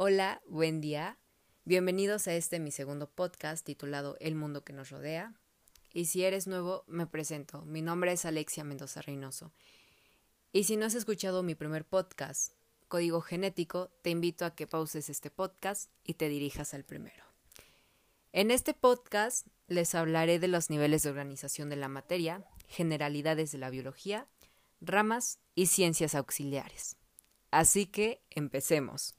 Hola, buen día. Bienvenidos a este mi segundo podcast titulado El mundo que nos rodea. Y si eres nuevo, me presento. Mi nombre es Alexia Mendoza Reynoso. Y si no has escuchado mi primer podcast, Código Genético, te invito a que pauses este podcast y te dirijas al primero. En este podcast les hablaré de los niveles de organización de la materia, generalidades de la biología, ramas y ciencias auxiliares. Así que empecemos.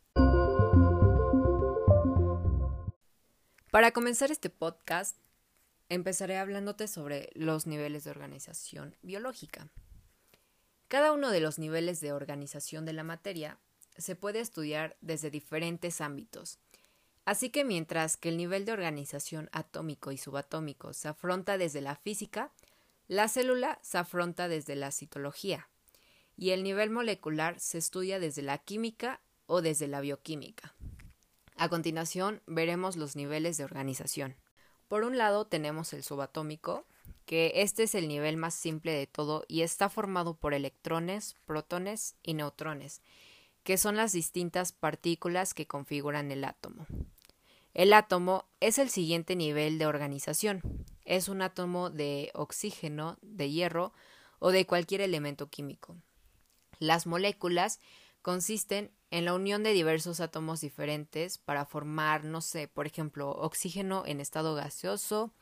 Para comenzar este podcast, empezaré hablándote sobre los niveles de organización biológica. Cada uno de los niveles de organización de la materia se puede estudiar desde diferentes ámbitos. Así que mientras que el nivel de organización atómico y subatómico se afronta desde la física, la célula se afronta desde la citología y el nivel molecular se estudia desde la química o desde la bioquímica. A continuación veremos los niveles de organización. Por un lado tenemos el subatómico, que este es el nivel más simple de todo y está formado por electrones, protones y neutrones, que son las distintas partículas que configuran el átomo. El átomo es el siguiente nivel de organización. Es un átomo de oxígeno, de hierro o de cualquier elemento químico. Las moléculas consisten en la unión de diversos átomos diferentes para formar, no sé, por ejemplo, oxígeno en estado gaseoso,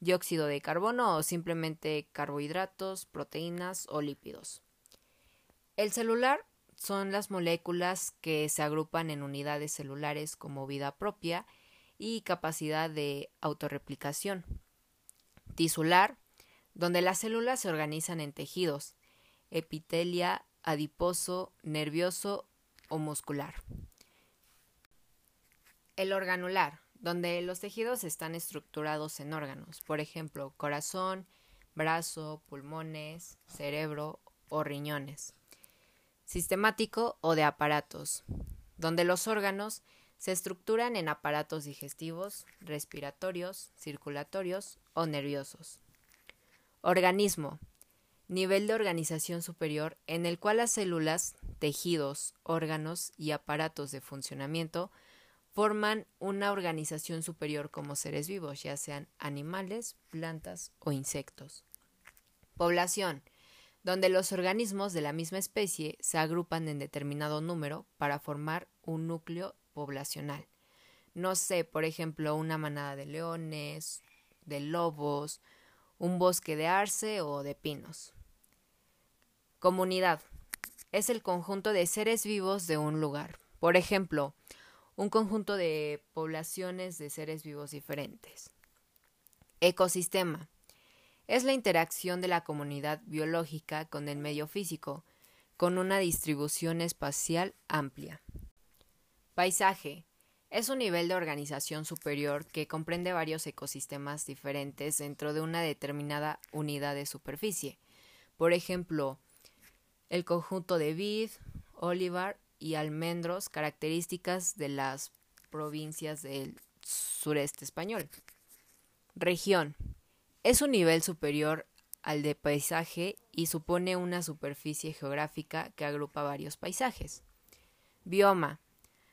dióxido de carbono o simplemente carbohidratos, proteínas o lípidos. El celular son las moléculas que se agrupan en unidades celulares como vida propia y capacidad de autorreplicación. Tisular, donde las células se organizan en tejidos, epitelia, adiposo, nervioso o muscular. El organular, donde los tejidos están estructurados en órganos, por ejemplo, corazón, brazo, pulmones, cerebro o riñones. Sistemático o de aparatos, donde los órganos se estructuran en aparatos digestivos, respiratorios, circulatorios o nerviosos. Organismo, nivel de organización superior en el cual las células, tejidos, órganos y aparatos de funcionamiento forman una organización superior como seres vivos, ya sean animales, plantas o insectos. Población, donde los organismos de la misma especie se agrupan en determinado número para formar un núcleo poblacional. No sé, por ejemplo, una manada de leones, de lobos, un bosque de arce o de pinos. Comunidad. Es el conjunto de seres vivos de un lugar. Por ejemplo, un conjunto de poblaciones de seres vivos diferentes. Ecosistema. Es la interacción de la comunidad biológica con el medio físico, con una distribución espacial amplia. Paisaje. Es un nivel de organización superior que comprende varios ecosistemas diferentes dentro de una determinada unidad de superficie. Por ejemplo, el conjunto de vid, olivar y almendros características de las provincias del sureste español. Región. Es un nivel superior al de paisaje y supone una superficie geográfica que agrupa varios paisajes. Bioma.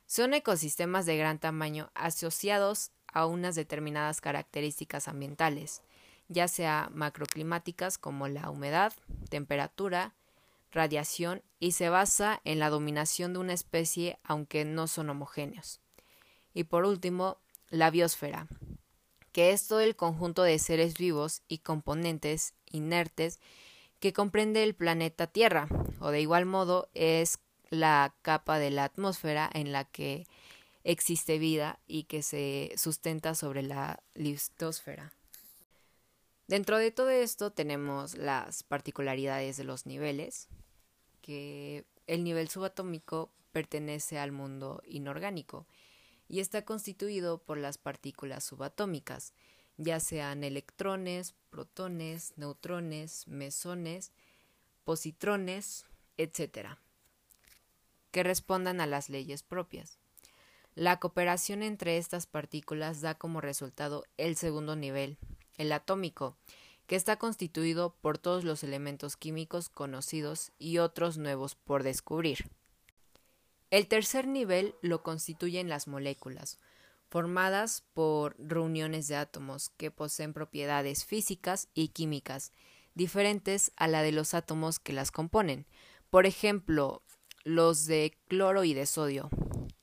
Son ecosistemas de gran tamaño asociados a unas determinadas características ambientales, ya sea macroclimáticas como la humedad, temperatura, radiación y se basa en la dominación de una especie aunque no son homogéneos. Y por último, la biosfera, que es todo el conjunto de seres vivos y componentes inertes que comprende el planeta Tierra, o de igual modo es la capa de la atmósfera en la que existe vida y que se sustenta sobre la listosfera. Dentro de todo esto tenemos las particularidades de los niveles, que el nivel subatómico pertenece al mundo inorgánico y está constituido por las partículas subatómicas, ya sean electrones, protones, neutrones, mesones, positrones, etc., que respondan a las leyes propias. La cooperación entre estas partículas da como resultado el segundo nivel, el atómico, que está constituido por todos los elementos químicos conocidos y otros nuevos por descubrir. El tercer nivel lo constituyen las moléculas, formadas por reuniones de átomos que poseen propiedades físicas y químicas diferentes a la de los átomos que las componen. Por ejemplo, los de cloro y de sodio,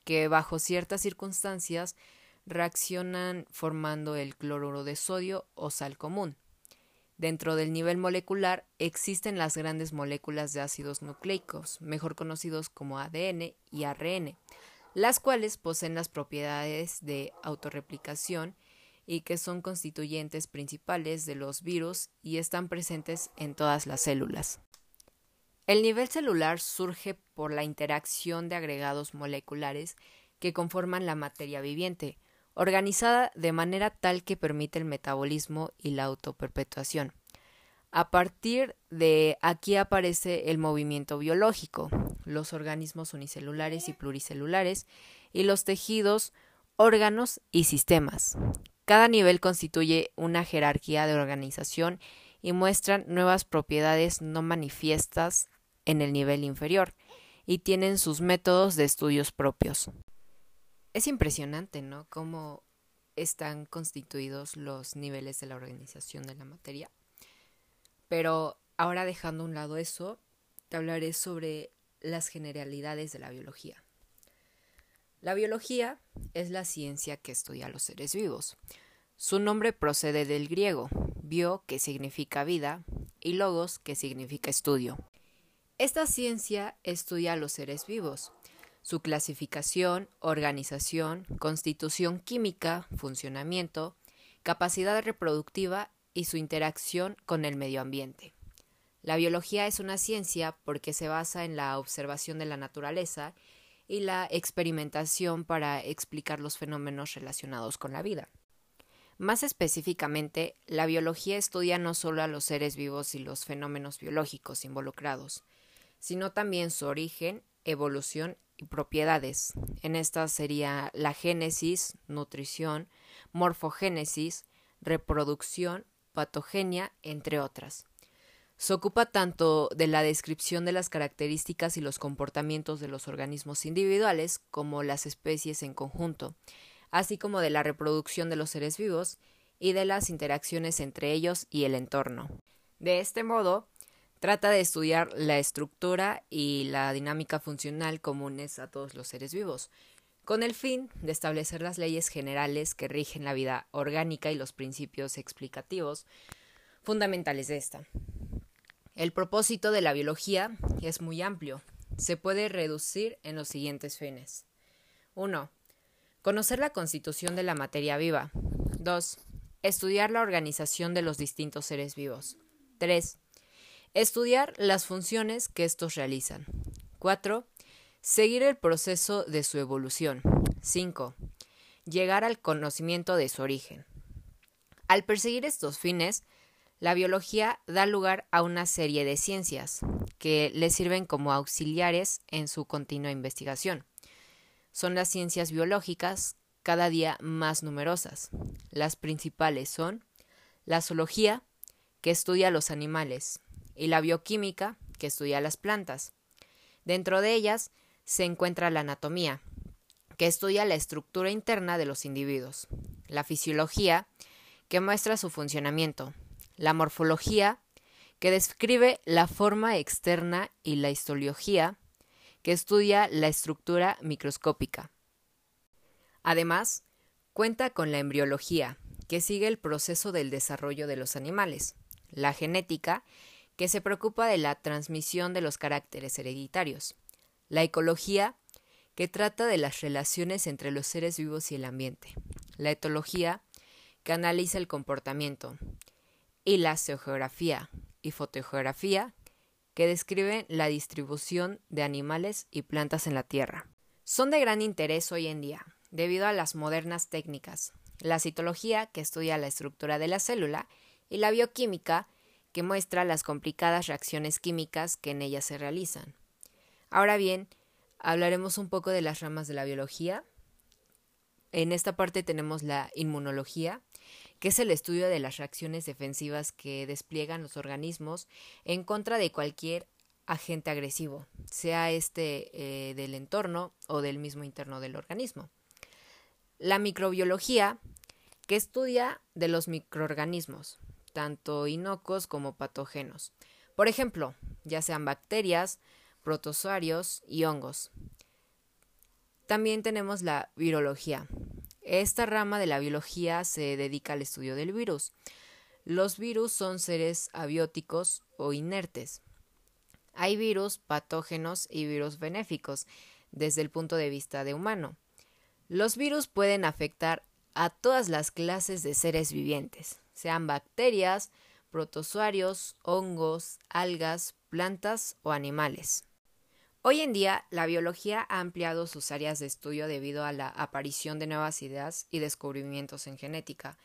que bajo ciertas circunstancias reaccionan formando el cloruro de sodio o sal común. Dentro del nivel molecular existen las grandes moléculas de ácidos nucleicos, mejor conocidos como ADN y ARN, las cuales poseen las propiedades de autorreplicación y que son constituyentes principales de los virus y están presentes en todas las células. El nivel celular surge por la interacción de agregados moleculares que conforman la materia viviente, organizada de manera tal que permite el metabolismo y la autoperpetuación. A partir de aquí aparece el movimiento biológico, los organismos unicelulares y pluricelulares, y los tejidos, órganos y sistemas. Cada nivel constituye una jerarquía de organización y muestran nuevas propiedades no manifiestas en el nivel inferior y tienen sus métodos de estudios propios. Es impresionante, ¿no? Cómo están constituidos los niveles de la organización de la materia. Pero ahora dejando a un lado eso, te hablaré sobre las generalidades de la biología. La biología es la ciencia que estudia a los seres vivos. Su nombre procede del griego, bio, que significa vida, y logos, que significa estudio. Esta ciencia estudia a los seres vivos, su clasificación, organización, constitución química, funcionamiento, capacidad reproductiva y su interacción con el medio ambiente. La biología es una ciencia porque se basa en la observación de la naturaleza y la experimentación para explicar los fenómenos relacionados con la vida. Más específicamente, la biología estudia no solo a los seres vivos y los fenómenos biológicos involucrados, sino también su origen, evolución y propiedades. En estas sería la génesis, nutrición, morfogénesis, reproducción, patogenia, entre otras. Se ocupa tanto de la descripción de las características y los comportamientos de los organismos individuales como las especies en conjunto, así como de la reproducción de los seres vivos y de las interacciones entre ellos y el entorno. De este modo, Trata de estudiar la estructura y la dinámica funcional comunes a todos los seres vivos, con el fin de establecer las leyes generales que rigen la vida orgánica y los principios explicativos fundamentales de esta. El propósito de la biología es muy amplio. Se puede reducir en los siguientes fines. 1. Conocer la constitución de la materia viva. 2. Estudiar la organización de los distintos seres vivos. 3. Estudiar las funciones que estos realizan. 4. Seguir el proceso de su evolución. 5. Llegar al conocimiento de su origen. Al perseguir estos fines, la biología da lugar a una serie de ciencias que le sirven como auxiliares en su continua investigación. Son las ciencias biológicas cada día más numerosas. Las principales son la zoología, que estudia los animales, y la bioquímica, que estudia las plantas. Dentro de ellas se encuentra la anatomía, que estudia la estructura interna de los individuos, la fisiología, que muestra su funcionamiento, la morfología, que describe la forma externa y la histología, que estudia la estructura microscópica. Además, cuenta con la embriología, que sigue el proceso del desarrollo de los animales, la genética, que se preocupa de la transmisión de los caracteres hereditarios, la ecología, que trata de las relaciones entre los seres vivos y el ambiente, la etología, que analiza el comportamiento, y la geografía y fotogeografía, que describen la distribución de animales y plantas en la Tierra. Son de gran interés hoy en día, debido a las modernas técnicas, la citología, que estudia la estructura de la célula, y la bioquímica, que muestra las complicadas reacciones químicas que en ella se realizan. Ahora bien, hablaremos un poco de las ramas de la biología. En esta parte tenemos la inmunología, que es el estudio de las reacciones defensivas que despliegan los organismos en contra de cualquier agente agresivo, sea este eh, del entorno o del mismo interno del organismo. La microbiología, que estudia de los microorganismos, tanto inocuos como patógenos. Por ejemplo, ya sean bacterias, protozoarios y hongos. También tenemos la virología. Esta rama de la biología se dedica al estudio del virus. Los virus son seres abióticos o inertes. Hay virus patógenos y virus benéficos desde el punto de vista de humano. Los virus pueden afectar a todas las clases de seres vivientes, sean bacterias, protozoarios, hongos, algas, plantas o animales. Hoy en día, la biología ha ampliado sus áreas de estudio debido a la aparición de nuevas ideas y descubrimientos en genética,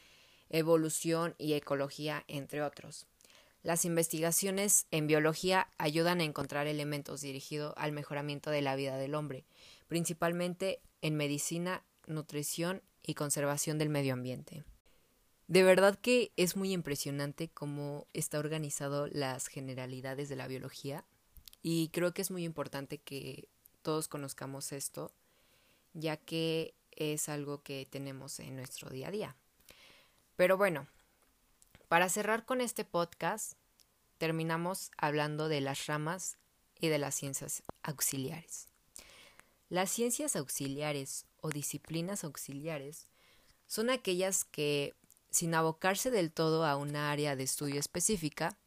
evolución y ecología, entre otros. Las investigaciones en biología ayudan a encontrar elementos dirigidos al mejoramiento de la vida del hombre, principalmente en medicina, nutrición y conservación del medio ambiente. De verdad que es muy impresionante cómo está organizado las generalidades de la biología y creo que es muy importante que todos conozcamos esto, ya que es algo que tenemos en nuestro día a día. Pero bueno, para cerrar con este podcast, terminamos hablando de las ramas y de las ciencias auxiliares. Las ciencias auxiliares o disciplinas auxiliares son aquellas que, sin abocarse del todo a una área de estudio específica,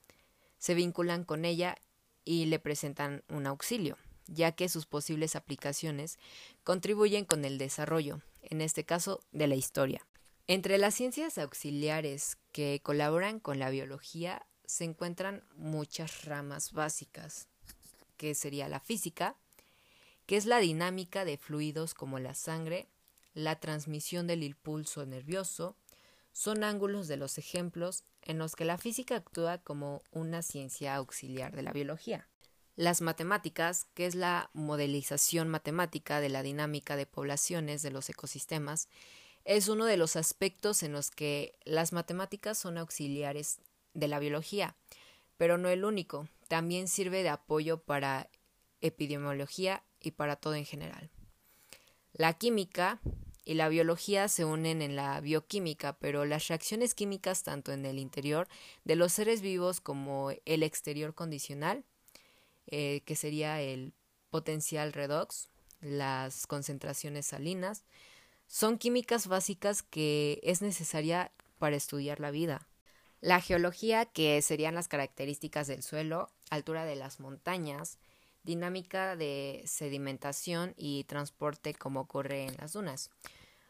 se vinculan con ella y le presentan un auxilio, ya que sus posibles aplicaciones contribuyen con el desarrollo, en este caso de la historia. Entre las ciencias auxiliares que colaboran con la biología se encuentran muchas ramas básicas, que sería la física, que es la dinámica de fluidos como la sangre, la transmisión del impulso nervioso, son ángulos de los ejemplos en los que la física actúa como una ciencia auxiliar de la biología. Las matemáticas, que es la modelización matemática de la dinámica de poblaciones de los ecosistemas, es uno de los aspectos en los que las matemáticas son auxiliares de la biología, pero no el único, también sirve de apoyo para epidemiología y para todo en general. La química y la biología se unen en la bioquímica, pero las reacciones químicas tanto en el interior de los seres vivos como el exterior condicional, eh, que sería el potencial redox, las concentraciones salinas, son químicas básicas que es necesaria para estudiar la vida. La geología, que serían las características del suelo, altura de las montañas, dinámica de sedimentación y transporte como ocurre en las dunas.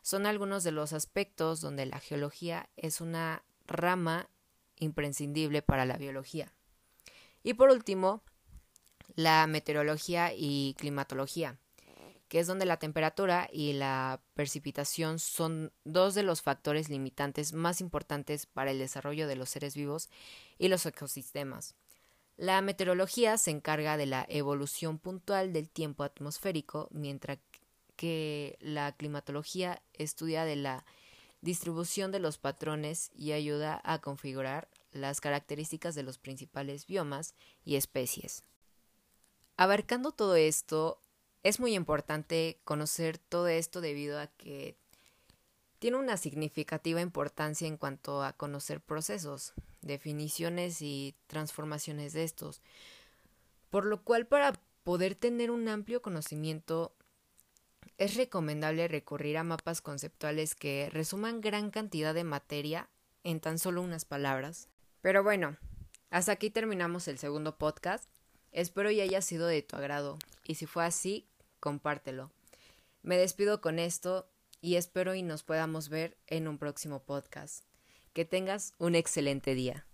Son algunos de los aspectos donde la geología es una rama imprescindible para la biología. Y por último, la meteorología y climatología, que es donde la temperatura y la precipitación son dos de los factores limitantes más importantes para el desarrollo de los seres vivos y los ecosistemas. La meteorología se encarga de la evolución puntual del tiempo atmosférico, mientras que la climatología estudia de la distribución de los patrones y ayuda a configurar las características de los principales biomas y especies. Abarcando todo esto, es muy importante conocer todo esto debido a que tiene una significativa importancia en cuanto a conocer procesos, definiciones y transformaciones de estos, por lo cual para poder tener un amplio conocimiento es recomendable recurrir a mapas conceptuales que resuman gran cantidad de materia en tan solo unas palabras. Pero bueno, hasta aquí terminamos el segundo podcast. Espero y haya sido de tu agrado, y si fue así, compártelo. Me despido con esto y espero y nos podamos ver en un próximo podcast. Que tengas un excelente día.